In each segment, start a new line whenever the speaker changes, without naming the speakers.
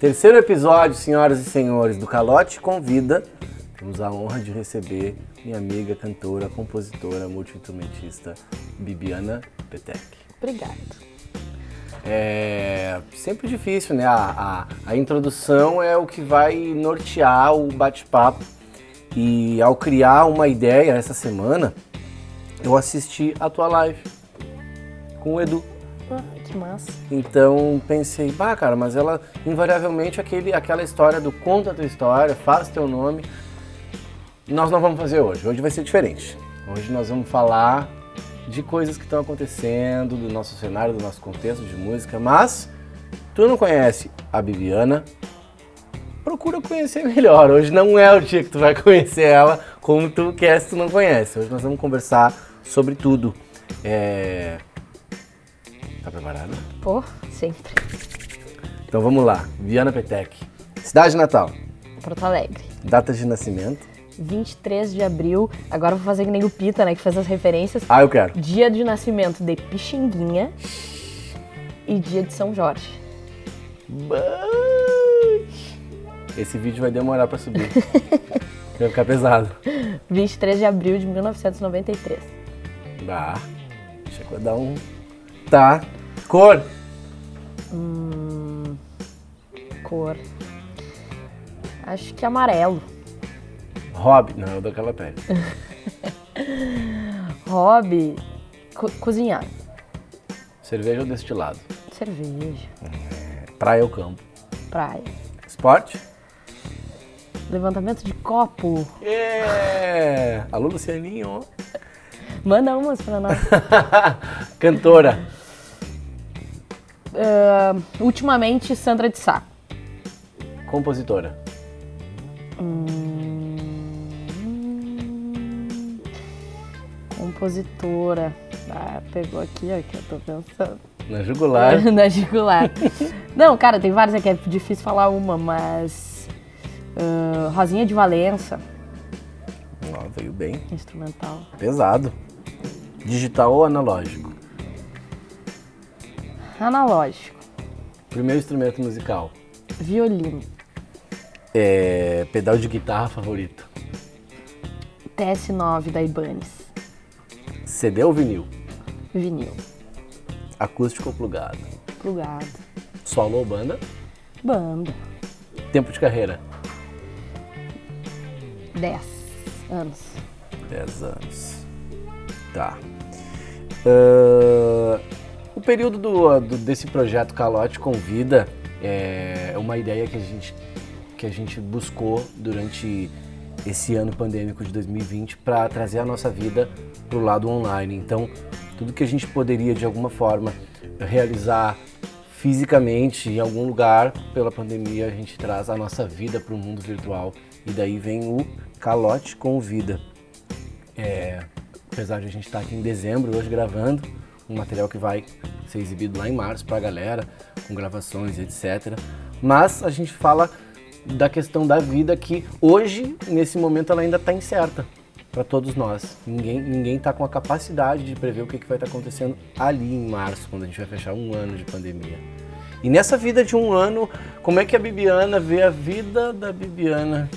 Terceiro episódio, senhoras e senhores, do Calote Convida. Temos a honra de receber minha amiga, cantora, compositora, multi-instrumentista, Bibiana Petec.
Obrigada.
É sempre difícil, né? A, a, a introdução é o que vai nortear o bate-papo. E ao criar uma ideia essa semana, eu assisti a tua live com o Edu.
Que massa.
Então pensei, bah, cara, mas ela invariavelmente aquele, aquela história do conta a tua história, faz teu nome. Nós não vamos fazer hoje. Hoje vai ser diferente. Hoje nós vamos falar de coisas que estão acontecendo, do nosso cenário, do nosso contexto de música, mas tu não conhece a Bibiana, procura conhecer melhor. Hoje não é o dia que tu vai conhecer ela como tu quer se tu não conhece. Hoje nós vamos conversar sobre tudo. É... Preparada?
Pô, sempre.
Então vamos lá. Viana Petec. Cidade natal.
Porto Alegre.
Data de nascimento.
23 de abril. Agora eu vou fazer que nem o Pita, né? Que faz as referências.
Ah, eu quero.
Dia de nascimento de Pixinguinha e dia de São Jorge.
Esse vídeo vai demorar pra subir. vai ficar pesado.
23 de abril de 1993.
Bah, chegou a dar um. Tá. Cor.
Hum, cor. Acho que amarelo.
Hobby. Não, é o daquela pele.
Hobby. Co cozinhar.
Cerveja ou destilado?
Cerveja.
Praia ou campo?
Praia.
Esporte?
Levantamento de copo.
É! Alô, Lucianinho.
Manda umas pra nós.
Cantora.
Ah, ultimamente, Sandra de Sá.
Compositora.
Hum, compositora. Ah, pegou aqui, ó, que eu tô pensando.
Na jugular.
Na jugular. Não, cara, tem várias aqui, é difícil falar uma, mas. ah, Rosinha de Valença,
Ó, veio bem.
instrumental.
Pesado. Digital ou analógico?
Analógico.
Primeiro instrumento musical.
Violino.
É, pedal de guitarra favorito.
TS9 da Ibanez.
CD ou vinil?
Vinil.
Acústico ou plugado?
Plugado.
Solo ou banda?
Banda.
Tempo de carreira?
10 anos.
10 anos. Tá. Ah, o período do, do- desse projeto Calote Convida é uma ideia que a gente, que a gente buscou durante esse ano pandêmico de 2020 para trazer a nossa vida para o lado online. Então, tudo que a gente poderia de alguma forma realizar fisicamente em algum lugar pela pandemia, a gente traz a nossa vida para o mundo virtual. E daí vem o Calote Convida. É, apesar de a gente estar aqui em dezembro, hoje gravando, um material que vai ser exibido lá em março para a galera, com gravações, etc. Mas a gente fala da questão da vida que hoje, nesse momento, ela ainda está incerta para todos nós. Ninguém ninguém está com a capacidade de prever o que, que vai estar acontecendo ali em março, quando a gente vai fechar um ano de pandemia. E nessa vida de um ano, como é que a Bibiana vê a vida da Bibiana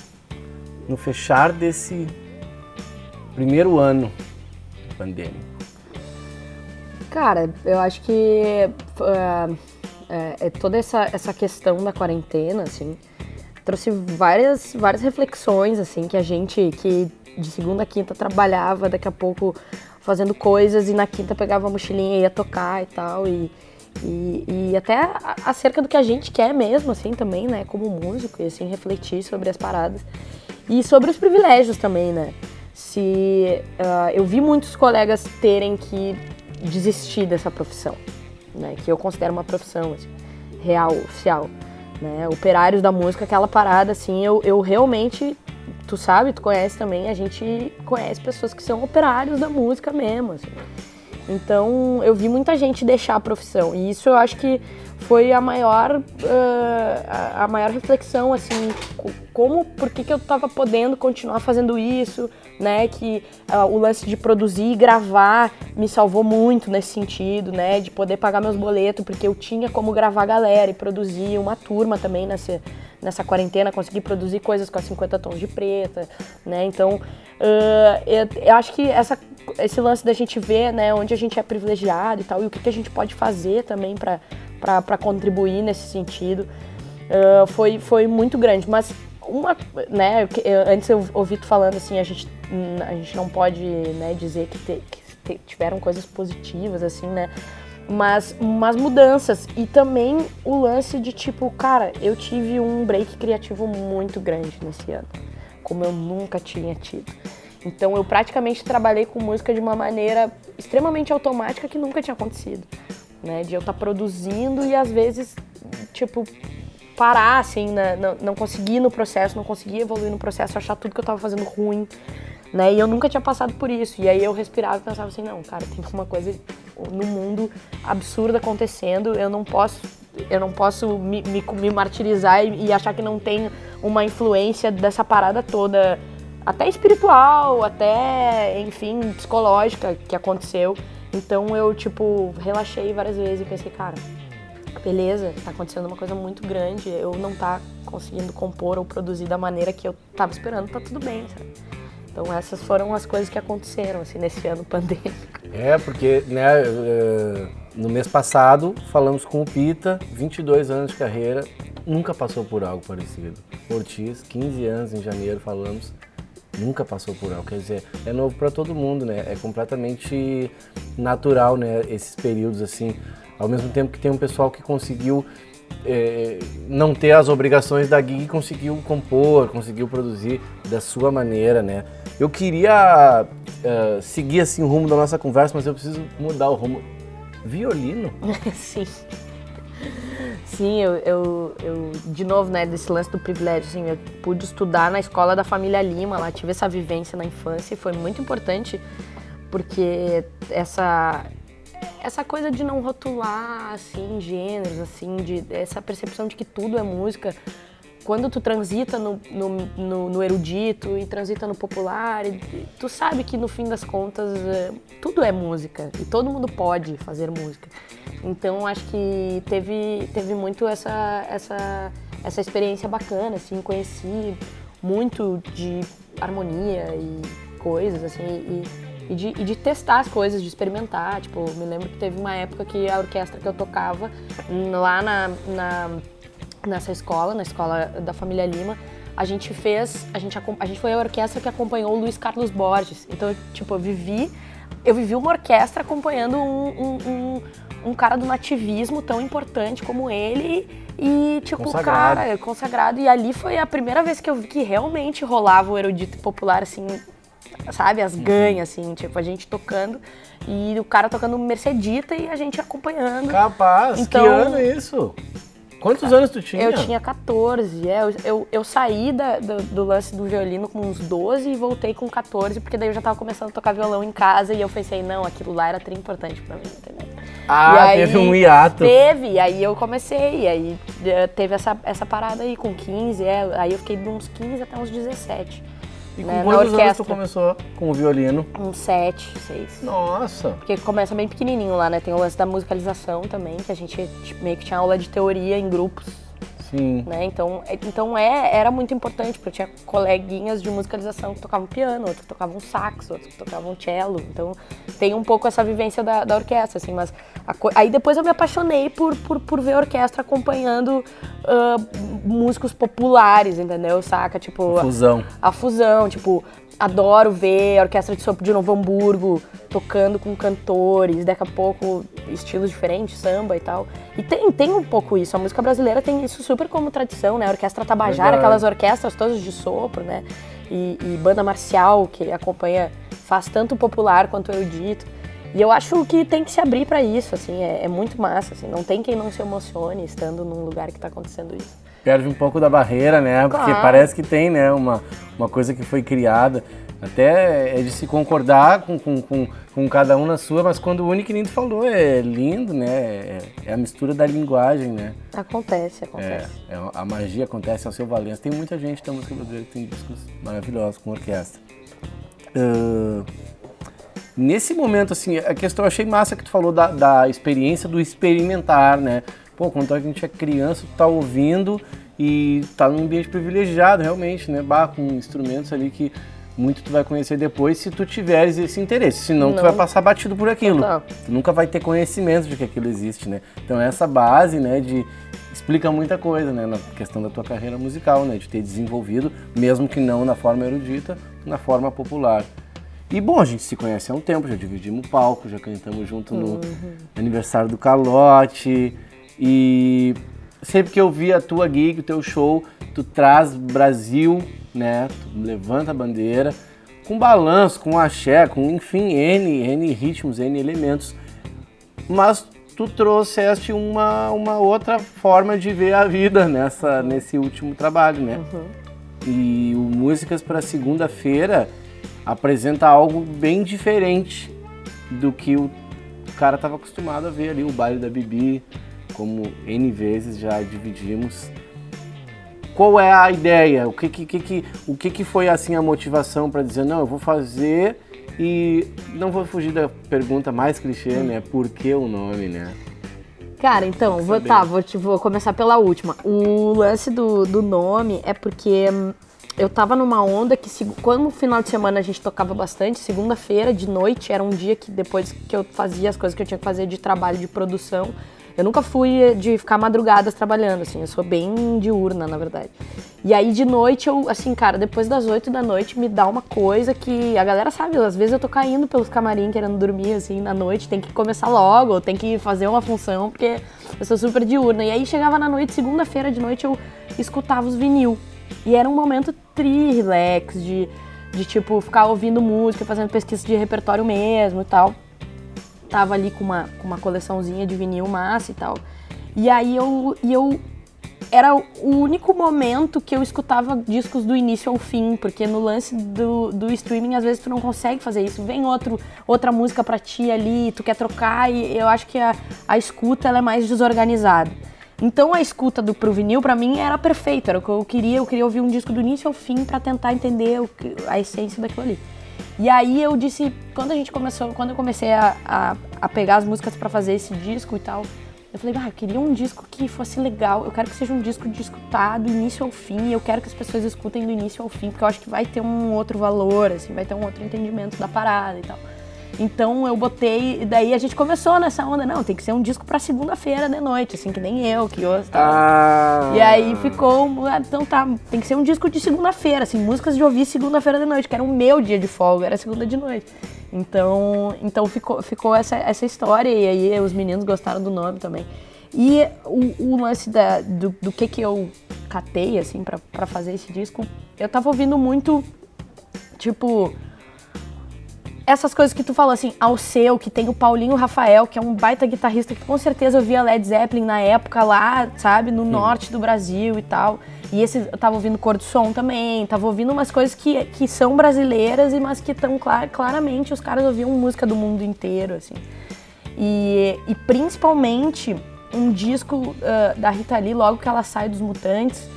no fechar desse primeiro ano pandêmico?
Cara, eu acho que ah, é, toda essa, essa questão da quarentena, assim, trouxe várias, várias reflexões, assim, que a gente que de segunda a quinta trabalhava, daqui a pouco fazendo coisas e na quinta pegava a mochilinha e ia tocar e tal, e, e, e até acerca do que a gente quer mesmo, assim, também, né, como músico, e assim, refletir sobre as paradas. E sobre os privilégios também, né? Se ah, eu vi muitos colegas terem que desistir dessa profissão, né? Que eu considero uma profissão assim, real, oficial, né? Operários da música, aquela parada assim, eu, eu realmente, tu sabe, tu conhece também, a gente conhece pessoas que são operários da música mesmo, assim. Então eu vi muita gente deixar a profissão. E isso eu acho que foi a maior, uh, a maior reflexão, assim, como, por que, que eu estava podendo continuar fazendo isso, né, que uh, o lance de produzir e gravar me salvou muito nesse sentido, né, de poder pagar meus boletos, porque eu tinha como gravar galera e produzir uma turma também nessa, nessa quarentena, consegui produzir coisas com a 50 tons de preta, né, então uh, eu, eu acho que essa esse lance da gente ver, né, onde a gente é privilegiado e tal, e o que, que a gente pode fazer também para contribuir nesse sentido. Uh, foi, foi muito grande. Mas uma, né, eu, antes eu ouvi tu falando assim, a gente, a gente não pode né, dizer que, te, que te, tiveram coisas positivas, assim, né? Mas umas mudanças. E também o lance de tipo, cara, eu tive um break criativo muito grande nesse ano. Como eu nunca tinha tido. Então eu praticamente trabalhei com música de uma maneira extremamente automática que nunca tinha acontecido né? De eu estar tá produzindo e às vezes, tipo, parar, assim, né? não, não conseguir no processo, não conseguir evoluir no processo, achar tudo que eu estava fazendo ruim, né? E eu nunca tinha passado por isso. E aí eu respirava e pensava assim, não, cara, tem uma coisa no mundo absurda acontecendo, eu não posso eu não posso me, me, me martirizar e, e, achar que não tem uma influência dessa parada toda, até espiritual, até, enfim, psicológica que aconteceu. Então eu, tipo, relaxei várias vezes e pensei, cara, beleza, tá acontecendo uma coisa muito grande, eu não tá conseguindo compor ou produzir da maneira que eu tava esperando, tá tudo bem, sabe? Então essas foram as coisas que aconteceram, assim, nesse ano pandêmico.
É, porque, né, eh, no mês passado falamos com o Pita, 22 anos de carreira, nunca passou por algo parecido. Ortiz, 15 anos em janeiro falamos, nunca passou por algo. Quer dizer, é novo para todo mundo, né? É completamente natural, né? Esses períodos assim. Ao mesmo tempo que tem um pessoal que conseguiu é, não ter as obrigações da gig, conseguiu compor, conseguiu produzir da sua maneira, né? Eu queria uh, seguir assim o rumo da nossa conversa, mas eu preciso mudar o rumo. Violino?
Sim. Sim, eu, eu, eu, de novo, né, desse lance do privilégio, assim, eu pude estudar na escola da família Lima, lá tive essa vivência na infância e foi muito importante porque essa essa coisa de não rotular assim gêneros, assim, de essa percepção de que tudo é música, quando tu transita no, no, no, no erudito e transita no popular, tu sabe que no fim das contas é, tudo é música e todo mundo pode fazer música. Então acho que teve, teve muito essa, essa, essa experiência bacana, assim, conheci muito de harmonia e coisas, assim, e, e de, e de, testar as coisas, de experimentar. Tipo, me lembro que teve uma época que a orquestra que eu tocava lá na, na nessa escola, na escola da família Lima, a gente fez, a gente, a gente foi a orquestra que acompanhou o Luiz Carlos Borges. Então, tipo, eu vivi, eu vivi uma orquestra acompanhando um, um, um, um cara do nativismo tão importante como ele e, tipo, consagrado. cara, consagrado. E ali foi a primeira vez que eu vi que realmente rolava o erudito popular, assim, sabe? As uhum. ganhas, assim, tipo, a gente tocando e o cara tocando Mercedita e a gente acompanhando.
Capaz, então, que ano é isso? Quantos anos tu tinha?
Eu tinha 14. É, eu, eu, eu saí da, do, do, lance do violino com uns 12 e voltei com 14, porque daí eu já tava começando a tocar violão em casa e eu pensei, não, aquilo lá era tri importante pra mim, entendeu?
Ah, aí, teve um hiato.
Teve, aí eu comecei, aí eh, teve essa, essa parada aí com 15, é, aí eu fiquei de uns 15 até uns 17.
E com né, anos tu começou com o violino?
Um sete, seis.
Nossa!
Porque começa bem pequenininho lá, né? Tem o lance da musicalização também, que a gente meio que tinha aula de teoria em grupos.
Sim.
Né? Então, é, então é, era muito importante, porque eu tinha coleguinhas de musicalização que tocavam piano, outros que tocavam sax, outros que tocavam cello. Então tem um pouco essa vivência da, da orquestra, assim, mas aí depois eu me apaixonei por, por, por ver a orquestra acompanhando uh, músicos populares, entendeu? Saca? Tipo.
A fusão.
A, a fusão, tipo, adoro ver a Orquestra de Sopro de Novo Hamburgo tocando com cantores, daqui a pouco estilos diferentes, samba e tal. E tem, tem um pouco isso, a música brasileira tem isso super como tradição, né? A Orquestra Tabajara, Verdade. aquelas orquestras todas de sopro, né? E, e, banda marcial que acompanha, faz tanto popular quanto erudito. E eu acho que tem que se abrir para isso, assim, é, é, muito massa, assim, não tem quem não se emocione estando num lugar que está acontecendo isso.
Perde um pouco da barreira, né? Porque claro. parece que tem, né, uma, uma coisa que foi criada. Até é de se concordar com, com, com, com cada um na sua, mas quando que nem tu falou, é lindo, né? É, é a mistura da linguagem, né?
Acontece, acontece.
É, é a magia acontece ao seu Valença. Tem muita gente da música brasileira que tem discos maravilhosos com orquestra. Uh, nesse momento, assim, a questão eu achei massa que tu falou da, da experiência do experimentar, né? Pô, quando a gente é criança, tu tá ouvindo e tá num ambiente privilegiado, realmente, né? Bah, com instrumentos ali que muito tu vai conhecer depois se tu tiveres esse interesse. Senão Não. tu vai passar batido por aquilo. Tu nunca vai ter conhecimento de que aquilo existe, né? Então essa base, né, de explica muita coisa, né, na questão da tua carreira musical, né, de ter desenvolvido, mesmo que não na forma erudita, na forma popular. E bom, a gente se conhece há um tempo, já dividimos palco, já cantamos junto no uhum. aniversário do Calote. E sempre que eu vi a tua gig, o teu show, tu traz Brasil né? Tu levanta a bandeira com balanço, com axé, com enfim, N, N ritmos, N elementos. Mas tu trouxeste uma, uma outra forma de ver a vida nessa, nesse último trabalho, né? Uhum. E o Músicas para Segunda-feira apresenta algo bem diferente do que o cara estava acostumado a ver ali, o baile da Bibi, como N vezes já dividimos qual é a ideia? O que que, que, o que, que foi assim a motivação para dizer não, eu vou fazer e não vou fugir da pergunta mais clichê, né? Por que o nome, né?
Cara, então, vou, tá, vou, te, vou começar pela última. O lance do, do nome é porque eu tava numa onda que, quando no final de semana a gente tocava bastante, segunda-feira de noite era um dia que depois que eu fazia as coisas que eu tinha que fazer de trabalho, de produção, eu nunca fui de ficar madrugadas trabalhando, assim, eu sou bem diurna, na verdade. E aí de noite eu, assim, cara, depois das oito da noite me dá uma coisa que a galera sabe, às vezes eu tô caindo pelos camarim querendo dormir, assim, na noite, tem que começar logo, tem que fazer uma função, porque eu sou super diurna. E aí chegava na noite, segunda-feira de noite, eu escutava os vinil. E era um momento tri-relax, de, de tipo, ficar ouvindo música, fazendo pesquisa de repertório mesmo e tal tava ali com uma, com uma coleçãozinha de vinil massa e tal. E aí eu, e eu era o único momento que eu escutava discos do início ao fim, porque no lance do, do streaming às vezes tu não consegue fazer isso. Vem outro, outra música para ti ali, tu quer trocar e eu acho que a, a escuta ela é mais desorganizada. Então a escuta do pro vinil para mim era perfeito, era o que eu queria, eu queria ouvir um disco do início ao fim para tentar entender o, a essência daquilo ali. E aí eu disse, quando a gente começou, quando eu comecei a, a, a pegar as músicas para fazer esse disco e tal, eu falei, ah, eu queria um disco que fosse legal, eu quero que seja um disco de escutar do início ao fim, eu quero que as pessoas escutem do início ao fim, porque eu acho que vai ter um outro valor, assim, vai ter um outro entendimento da parada e tal. Então eu botei, e daí a gente começou nessa onda, não, tem que ser um disco pra segunda-feira de noite, assim, que nem eu, que ouço tal. Ah. E aí ficou, ah, então tá, tem que ser um disco de segunda-feira, assim, músicas de ouvir segunda-feira de noite, que era o meu dia de folga, era segunda de noite. Então, então ficou, ficou essa, essa história, e aí os meninos gostaram do nome também. E o, o lance da, do, do que que eu catei, assim, pra, pra fazer esse disco, eu tava ouvindo muito, tipo essas coisas que tu falou, assim, ao seu, que tem o Paulinho Rafael, que é um baita guitarrista que com certeza eu via Led Zeppelin na época lá, sabe, no Sim. norte do Brasil e tal. E esse, eu tava ouvindo Cor do Som também, tava ouvindo umas coisas que, que são brasileiras, e mas que estão clar, claramente os caras ouviam música do mundo inteiro, assim. E, e principalmente um disco uh, da Rita Lee, logo que ela sai dos Mutantes,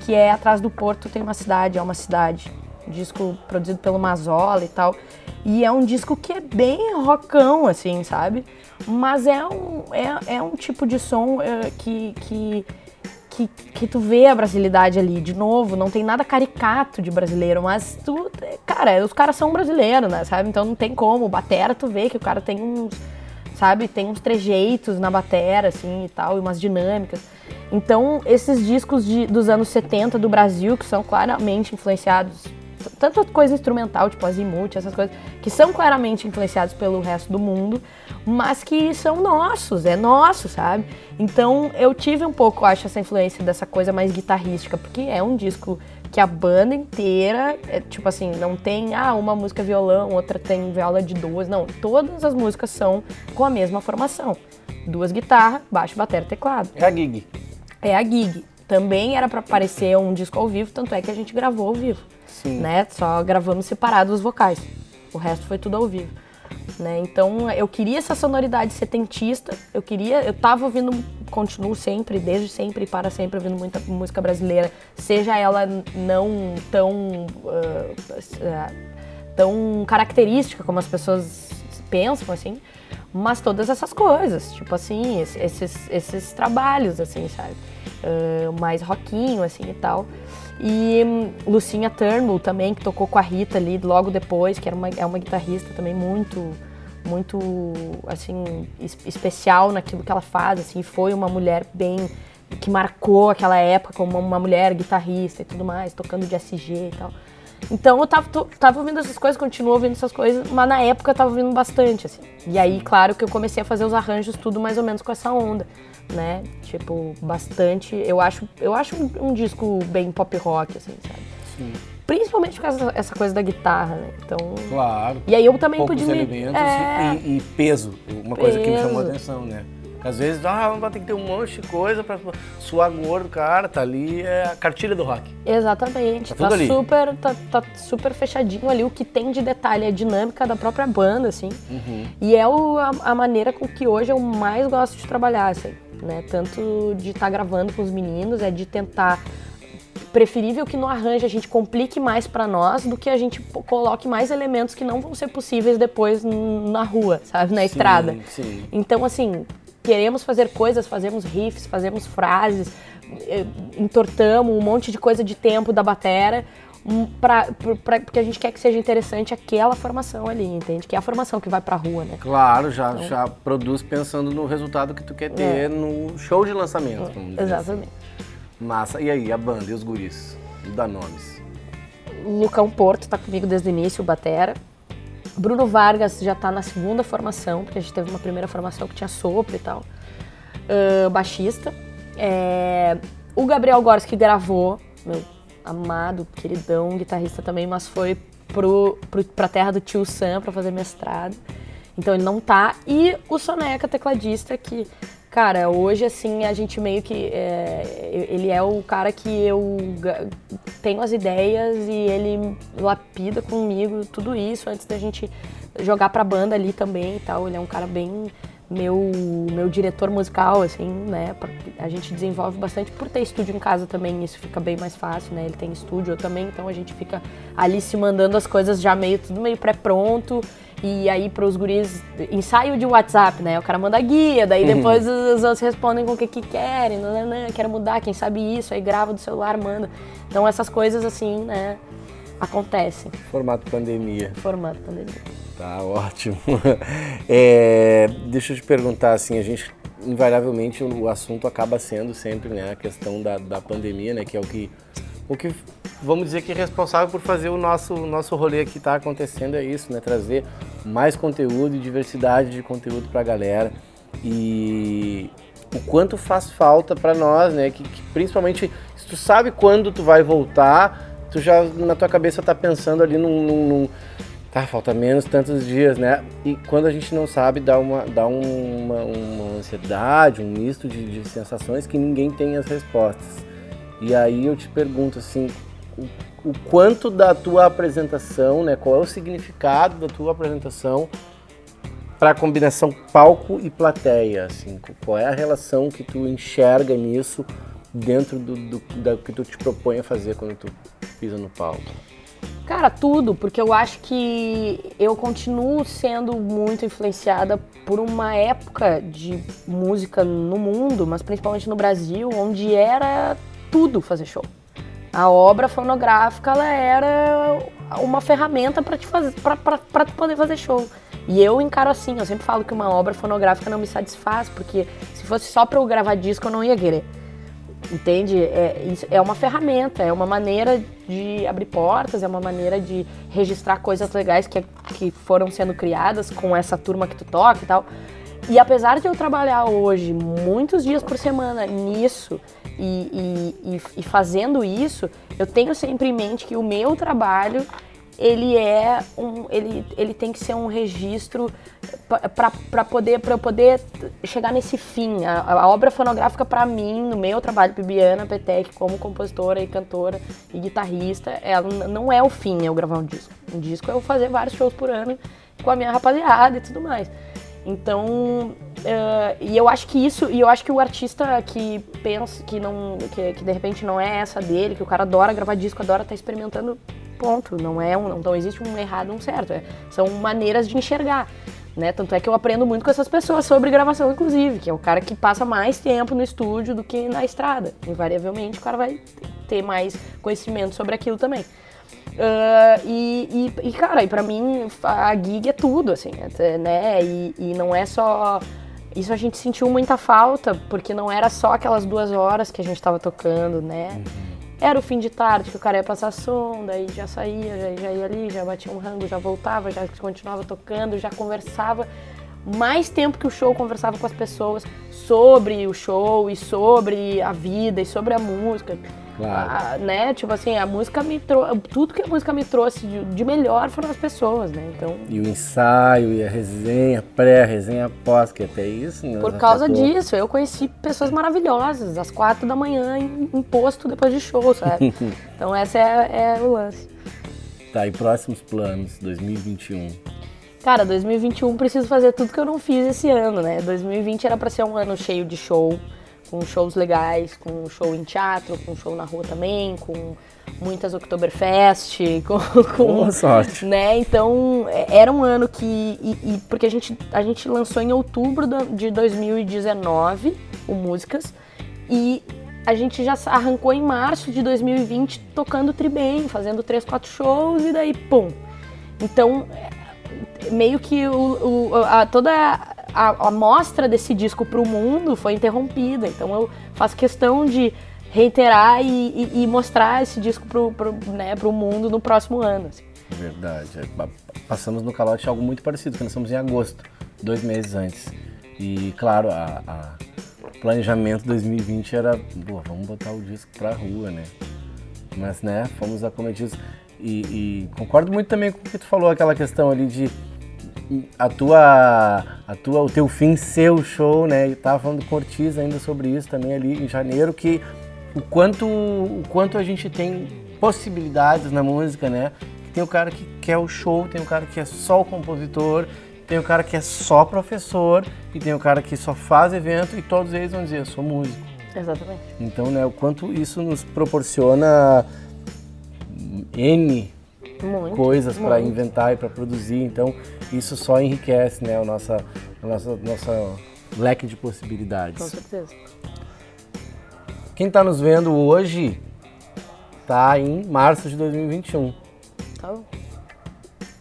que é Atrás do Porto tem uma cidade, é uma cidade. Um disco produzido pelo Mazola e tal. E é um disco que é bem rockão, assim, sabe? Mas é um, é, é um tipo de som é, que, que, que, que tu vê a brasilidade ali. De novo, não tem nada caricato de brasileiro, mas tu. Cara, os caras são brasileiros, né? Sabe? Então não tem como. Batera, tu vê que o cara tem uns. Sabe? Tem uns trejeitos na batera, assim e tal, e umas dinâmicas. Então, esses discos de, dos anos 70 do Brasil, que são claramente influenciados tanta coisa instrumental, tipo Azimuth, essas coisas, que são claramente influenciados pelo resto do mundo, mas que são nossos, é nosso, sabe? Então eu tive um pouco, acho, essa influência dessa coisa mais guitarrística, porque é um disco que a banda inteira, é, tipo assim, não tem, ah, uma música violão, outra tem viola de duas, não, todas as músicas são com a mesma formação. Duas guitarras, baixo, bateria, teclado.
É a gig.
É a gig. Também era para parecer um disco ao vivo, tanto é que a gente gravou ao vivo.
Sim.
Né? Só gravamos separados os vocais. O resto foi tudo ao vivo. Né? Então eu queria essa sonoridade setentista, eu queria, eu tava ouvindo, continuo sempre, desde sempre e para sempre ouvindo muita música brasileira, seja ela não tão uh, tão característica como as pessoas pensam assim, mas todas essas coisas, tipo assim, esses, esses trabalhos assim, sabe, uh, mais rockinho assim e tal. E um, Lucinha Turnbull também, que tocou com a Rita ali logo depois, que era uma, é uma guitarrista também muito, muito, assim, especial naquilo que ela faz, assim, foi uma mulher bem, que marcou aquela época como uma mulher guitarrista e tudo mais, tocando de SG e tal. Então eu tava, tava ouvindo essas coisas, continuo ouvindo essas coisas, mas na época eu tava ouvindo bastante, assim. E aí, claro que eu comecei a fazer os arranjos tudo mais ou menos com essa onda né? Tipo, bastante. Eu acho, eu acho um, um disco bem pop rock, assim, sabe?
Sim.
Principalmente por causa dessa coisa da guitarra, né? Então.
Claro.
E aí eu também
Poucos
podia.
elementos
é...
e, e, peso. Uma coisa que me chamou a
Peso.
atenção, né? Porque às vezes, ah, vai ter que ter um monte de coisa pra suar gordo, cara, tá ali, é a cartilha do rock.
Exatamente.
Tá
Tá, super, tá, tá super fechadinho ali. O que tem de detalhe é a dinâmica da própria banda, assim.
Uhum.
E é o- a, a maneira com que hoje eu mais gosto de trabalhar, assim, né? Tanto de estar gravando com os meninos, é de tentar preferível que no arranjo a gente complique mais pra nós do que a gente coloque mais elementos que não vão ser possíveis depois na rua, sabe, na estrada.
Sim.
Então, assim, queremos fazer coisas, fazemos riffs, fazemos frases, eh, entortamos um monte de coisa de tempo da batera, pra, pra- porque a gente quer que seja interessante aquela formação ali, entende? Que é a formação que vai pra rua, né?
Claro, já,
Então-
já produz pensando no resultado que tu quer ter no show de lançamento.
É. Exatamente.
assim. Massa. E aí, a banda e os guris? Dá nomes.
Lucão Porto tá comigo desde o início, o Batera. Bruno Vargas já tá na segunda formação, porque a gente teve uma primeira formação que tinha sopro e tal. Ahn, baixista. É, O Gabriel Gores que gravou, meu amado, queridão, guitarrista também, mas foi pro, pro, pra terra do tio Sam pra fazer mestrado. Então ele não tá. E o Soneca, tecladista, que, cara, hoje assim a gente meio que. é, ele é o cara que eu tenho as ideias e ele lapida comigo tudo isso antes da gente jogar pra banda ali também e tal. Ele é um cara bem meu meu diretor musical assim, né? A gente desenvolve bastante por ter estúdio em casa também, isso fica bem mais fácil, né? Ele tem estúdio eu também, então a gente fica ali se mandando as coisas já meio tudo meio pré-pronto. E aí pros guris, ensaio de WhatsApp, né? O cara manda guia, daí depois os os outros respondem com o que, que querem, nananã, quero mudar, quem sabe isso, aí grava do celular, manda. Então essas coisas assim, né, acontecem.
Formato pandemia.
Formato pandemia.
Tá ótimo. É, deixa eu te perguntar, assim, a gente, invariavelmente, o assunto acaba sendo sempre, né, a questão da, da pandemia, né, que é o que, o que, vamos dizer que é responsável por fazer o nosso, nosso rolê aqui tá acontecendo, é isso, né, trazer mais conteúdo e diversidade de conteúdo pra galera. E o quanto faz falta pra nós, né, que, que principalmente, se tu sabe quando tu vai voltar, tu já na tua cabeça tá pensando ali num- num- num Tá, falta menos tantos dias, né? E quando a gente não sabe, dá uma, dá uma, uma ansiedade, um misto de, de sensações que ninguém tem as respostas. E aí eu te pergunto assim, o, o quanto da tua apresentação, né? Qual é o significado da tua apresentação para a combinação palco e plateia, assim? Qual é a relação que tu enxerga nisso dentro do, do, da que tu te propõe a fazer quando tu pisa no palco?
Cara, tudo, porque eu acho que eu continuo sendo muito influenciada por uma época de música no mundo, mas principalmente no Brasil, onde era tudo fazer show. A obra fonográfica ela era uma ferramenta para te fazer, para poder fazer show. E eu encaro assim, eu sempre falo que uma obra fonográfica não me satisfaz, porque se fosse só para eu gravar disco eu não ia querer. Entende? É, isso é uma ferramenta, é uma maneira de abrir portas, é uma maneira de registrar coisas legais que, que foram sendo criadas com essa turma que tu toca e tal. E apesar de eu trabalhar hoje muitos dias por semana nisso e, e, e, fazendo isso, eu tenho sempre em mente que o meu trabalho ele é um ele, ele tem que ser um registro para poder para poder chegar nesse fim. A, a obra fonográfica para mim no meu trabalho Bibiana Petec como compositora e cantora e guitarrista ela não é o fim eu gravar um disco. Um disco é eu fazer vários shows por ano com a minha rapaziada e tudo mais. Então uh, e eu acho que isso e eu acho que o artista que pensa que não que, que de repente não é essa dele que o cara adora gravar disco adora estar tá experimentando ponto. Não é um, não existe um errado um certo. É, são maneiras de enxergar. Né? Tanto é que eu aprendo muito com essas pessoas sobre gravação, inclusive, que é o cara que passa mais tempo no estúdio do que na estrada. Invariavelmente, o cara vai ter mais conhecimento sobre aquilo também. Uh, e, e, e, cara, e pra mim a gig é tudo, assim, é, né? E, e, não é só. Isso a gente sentiu muita falta, porque não era só aquelas duas horas que a gente tava tocando, né? Uhum. Era o fim de tarde que o cara ia passar som, daí já saía, já, já ia ali, já batia um rango, já voltava, já continuava tocando, já conversava. Mais tempo que o show conversava com as pessoas sobre o show e sobre a vida e sobre a música. Claro. A, né? Tipo assim, a música me trouxe. Tudo que a música me trouxe de, de, melhor foram as pessoas, né? Então.
E o ensaio, e a resenha, pré, resenha pós, que até isso.
Né? Por causa afetou. disso, eu conheci pessoas maravilhosas, às quatro da manhã, em, em posto depois de show, sabe? então essa é, é o lance.
Tá, e próximos planos, 2021?
Cara, 2021 preciso fazer tudo que eu não fiz esse ano, né? 2020 era para ser um ano cheio de show com shows legais, com show em teatro, com show na rua também, com muitas Oktoberfest, com, com
Boa sorte.
né? Então é, era um ano que e, e, porque a gente a gente lançou em outubro de 2019 o músicas e a gente já arrancou em março de 2020 tocando tri bem, fazendo três, quatro shows e daí pum. Então meio que o, o a, toda a, a mostra desse disco para o mundo foi interrompida. Então eu faço questão de reiterar e, e, e mostrar esse disco para o né, mundo no próximo ano. Assim.
Verdade. É, passamos no calote algo muito parecido, que nós estamos em agosto, dois meses antes. E claro, a planejamento 2020 era, pô, vamos botar o disco pra rua, né? Mas, né, fomos acometidos. E, e concordo muito também com o que tu falou, aquela questão ali de a tua, a tua, o teu fim ser o show, né? E tava falando com Ortiz ainda sobre isso também ali em janeiro, que o quanto, o quanto a gente tem possibilidades na música, né? Tem o cara que quer o show, tem o cara que é só o compositor, tem o cara que é só professor e tem o cara que só faz evento e todos eles vão dizer, eu sou músico.
Exatamente.
Então, né, o quanto isso nos proporciona N muito, coisas para inventar e para produzir. Então, isso só enriquece né, o nossa, o nosso, nosso leque de possibilidades.
Com certeza.
Quem está nos vendo hoje está em março de 2021. Tá.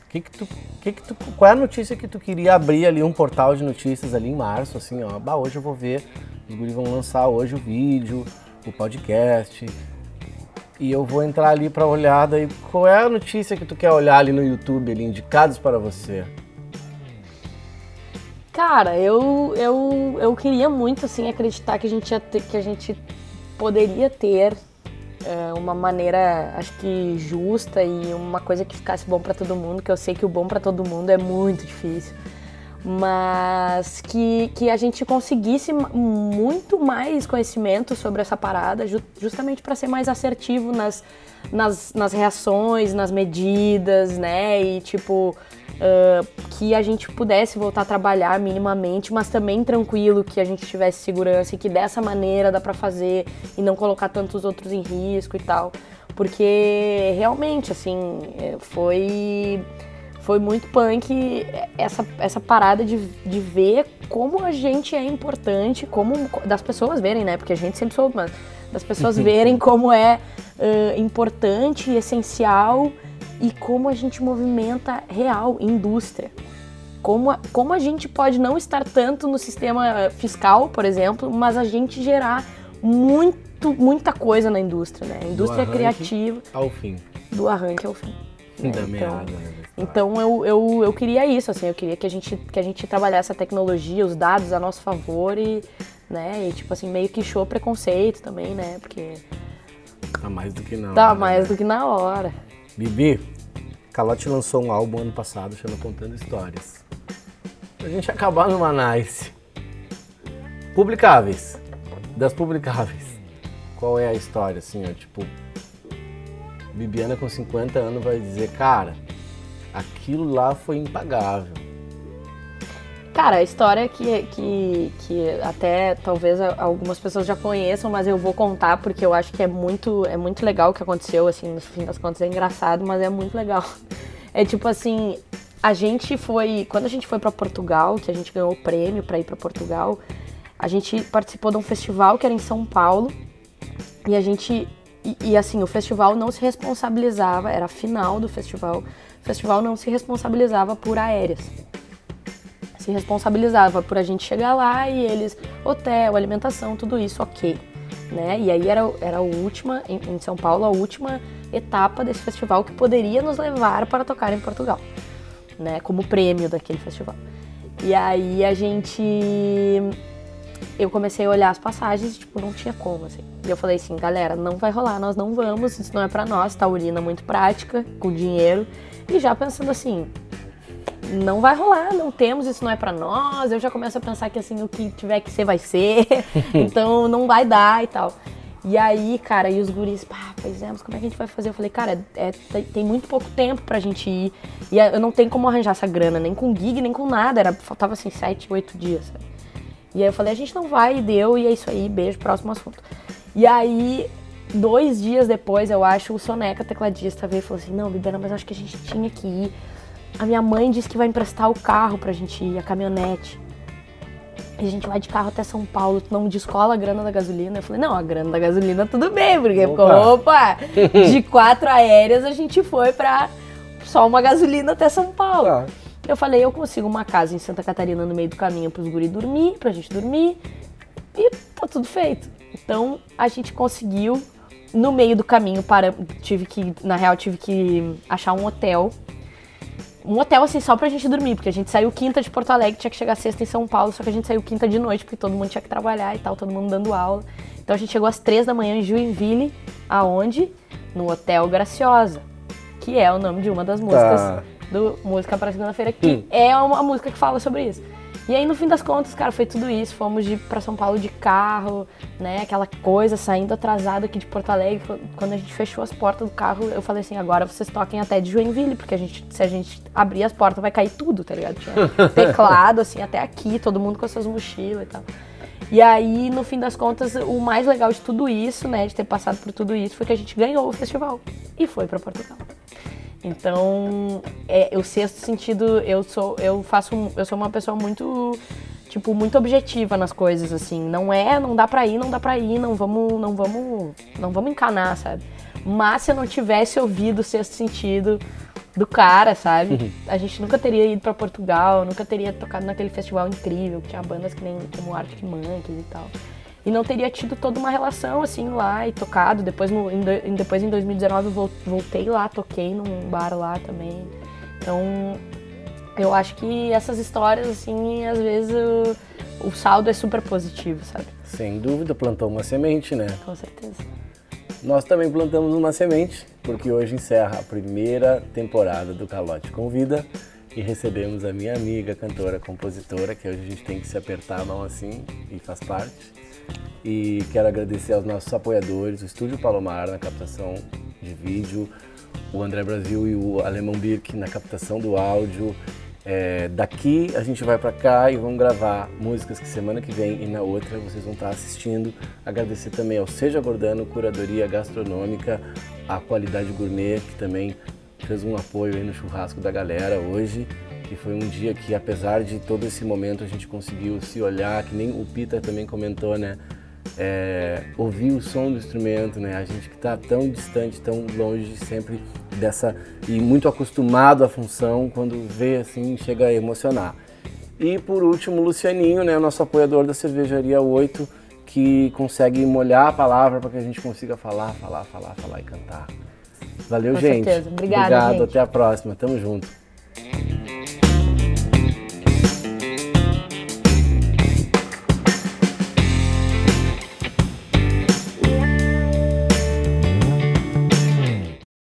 Que que tu, que que tu, qual é a notícia que tu queria abrir ali um portal de notícias ali em março, assim, ó, bah, hoje eu vou ver, os guris vão lançar hoje o vídeo, o podcast, e eu vou entrar ali para olhar daí qual é a notícia que tu quer olhar ali no YouTube, ali, indicados para você.
Cara, eu, eu, eu queria muito assim acreditar que a gente ia ter, que a gente poderia ter é, uma maneira, acho que justa e uma coisa que ficasse bom para todo mundo, que eu sei que o bom para todo mundo é muito difícil mas que, que a gente conseguisse muito mais conhecimento sobre essa parada, justamente para ser mais assertivo nas, nas, nas reações, nas medidas, né? E tipo, uh, que a gente pudesse voltar a trabalhar minimamente, mas também tranquilo, que a gente tivesse segurança e que dessa maneira dá para fazer e não colocar tantos outros em risco e tal. Porque realmente, assim, é, foi foi muito punk essa, essa parada de, de ver como a gente é importante, como das pessoas verem, né? Porque a gente sempre soube, mas das pessoas verem como é uh, importante e essencial e como a gente movimenta real indústria. Como a, como a gente pode não estar tanto no sistema fiscal, por exemplo, mas a gente gerar muito muita coisa na indústria, né? A indústria criativa.
Ao fim.
Do arranque ao fim. Né?
Da meada, né?
Então eu, eu, eu queria isso, assim, eu queria que a gente, que a gente trabalhasse a tecnologia, os dados a nosso favor e, né, e tipo assim, meio que show preconceito também, né? Porque.
Tá mais do que na
Tá
hora.
mais do que na hora.
Bibi, Calote lançou um álbum ano passado chamado Contando Histórias. Pra gente acabar numa nice. Publicáveis. Das publicáveis. Qual é a história, assim, ó? Tipo, Bibiana com 50 anos vai dizer, cara, aquilo lá foi impagável.
Cara, a história que, que, que até talvez algumas pessoas já conheçam, mas eu vou contar porque eu acho que é muito, é muito legal o que aconteceu, assim, no fim das contas é engraçado, mas é muito legal. É tipo assim, a gente foi, quando a gente foi para Portugal, que a gente ganhou o prêmio para ir para Portugal, a gente participou de um festival que era em São Paulo, e a gente e, e, assim, o festival não se responsabilizava, era a final do festival, o festival não se responsabilizava por aéreas se responsabilizava por a gente chegar lá e eles, hotel, alimentação, tudo isso, ok. Né? E aí era, era a última, em, São Paulo, a última etapa desse festival que poderia nos levar para tocar em Portugal, né? Como prêmio daquele festival. E aí a gente. Eu comecei a olhar as passagens e, tipo, não tinha como, assim. E eu falei assim, galera, não vai rolar, nós não vamos, isso não é para nós, taurina muito prática, com dinheiro. E já pensando assim, não vai rolar, não temos, isso não é para nós. Eu já começo a pensar que assim, o que tiver que ser vai ser. então não vai dar e tal. E aí, cara, e os guris, pá, pois é, mas como é que a gente vai fazer? Eu falei, cara, é, tem muito pouco tempo pra gente ir. E eu não tenho como arranjar essa grana, nem com gig, nem com nada. Era, faltava assim, sete, oito dias. Sabe? E aí eu falei, a gente não vai, e deu, e é isso aí, beijo, próximo assunto. E aí, dois dias depois, eu acho, o Soneca, tecladista, veio e falou assim, não, Bibiana, mas acho que a gente tinha que ir a minha mãe disse que vai emprestar o carro pra gente ir, a caminhonete. E a gente vai de carro até São Paulo, tu não descola a grana da gasolina. Eu falei, não, a grana da gasolina tudo bem, porque, opa, opa de quatro aéreas a gente foi pra só uma gasolina até São Paulo. Ah. Eu falei, eu consigo uma casa em Santa Catarina no meio do caminho pros guri dormir, pra gente dormir, e tá tudo feito. Então a gente conseguiu, no meio do caminho, para, tive que, na real, tive que achar um hotel um hotel assim só pra gente dormir, porque a gente saiu quinta de Porto Alegre, tinha que chegar sexta em São Paulo, só que a gente saiu quinta de noite, porque todo mundo tinha que trabalhar e tal, todo mundo dando aula. Então a gente chegou às três da manhã em Joinville, aonde? No Hotel Graciosa, que é o nome de uma das músicas tá. do Música para Segunda-feira, que hum. é uma música que fala sobre isso. E aí, no fim das contas, cara, foi tudo isso. Fomos de, pra São Paulo de carro, né? Aquela coisa, saindo atrasado aqui de Porto Alegre. Quando a gente fechou as portas do carro, eu falei assim, agora vocês toquem até de Joinville, porque a gente, se a gente abrir as portas, vai cair tudo, tá ligado? Tinha teclado, assim, até aqui, todo mundo com as suas mochilas e tal. E aí, no fim das contas, o mais legal de tudo isso, né, de ter passado por tudo isso, foi que a gente ganhou o festival e foi para Portugal. Então, é, o sexto sentido, eu sou, eu faço, eu sou uma pessoa muito, tipo, muito objetiva nas coisas, assim. Não é, não dá pra ir, não dá pra ir, não vamos, não vamos, não vamos encanar, sabe? Mas se eu não tivesse ouvido o sexto sentido do cara, sabe? Uhum. A gente nunca teria ido para Portugal, nunca teria tocado naquele festival incrível, que tinha bandas que nem como Arctic Monkeys e tal e não teria tido toda uma relação assim lá e tocado. Depois, no, em, depois em 2019 voltei lá, toquei num bar lá também. Então eu acho que essas histórias, assim, às vezes o, o saldo é super positivo, sabe?
Sem dúvida, plantou uma semente, né?
Com certeza.
Nós também plantamos uma semente, porque hoje encerra a primeira temporada do Calote Convida e recebemos a minha amiga, cantora, compositora, que hoje a gente tem que se apertar a mão assim e faz parte e quero agradecer aos nossos apoiadores, o Estúdio Palomar na captação de vídeo, o André Brasil e o Alemão Birk na captação do áudio. É, daqui a gente vai para cá e vamos gravar músicas que semana que vem e na outra vocês vão estar assistindo. Agradecer também ao Seja Gordano, Curadoria Gastronômica, a Qualidade Gourmet, que também fez um apoio aí no churrasco da galera hoje. Que foi um dia que, apesar de todo esse momento, a gente conseguiu se olhar, que nem o Peter também comentou, né? é, ouvir o som do instrumento, né? A gente que está tão distante, tão longe sempre dessa e muito acostumado à função, quando vê assim chega a emocionar. E por último, o Lucianinho, né? Nosso apoiador da cervejaria 8, que consegue molhar a palavra para que a gente consiga falar, falar, falar, falar e cantar. Valeu,
Com
gente.
certeza. Obrigada,
Obrigado,
gente.
até a próxima. Tamo junto.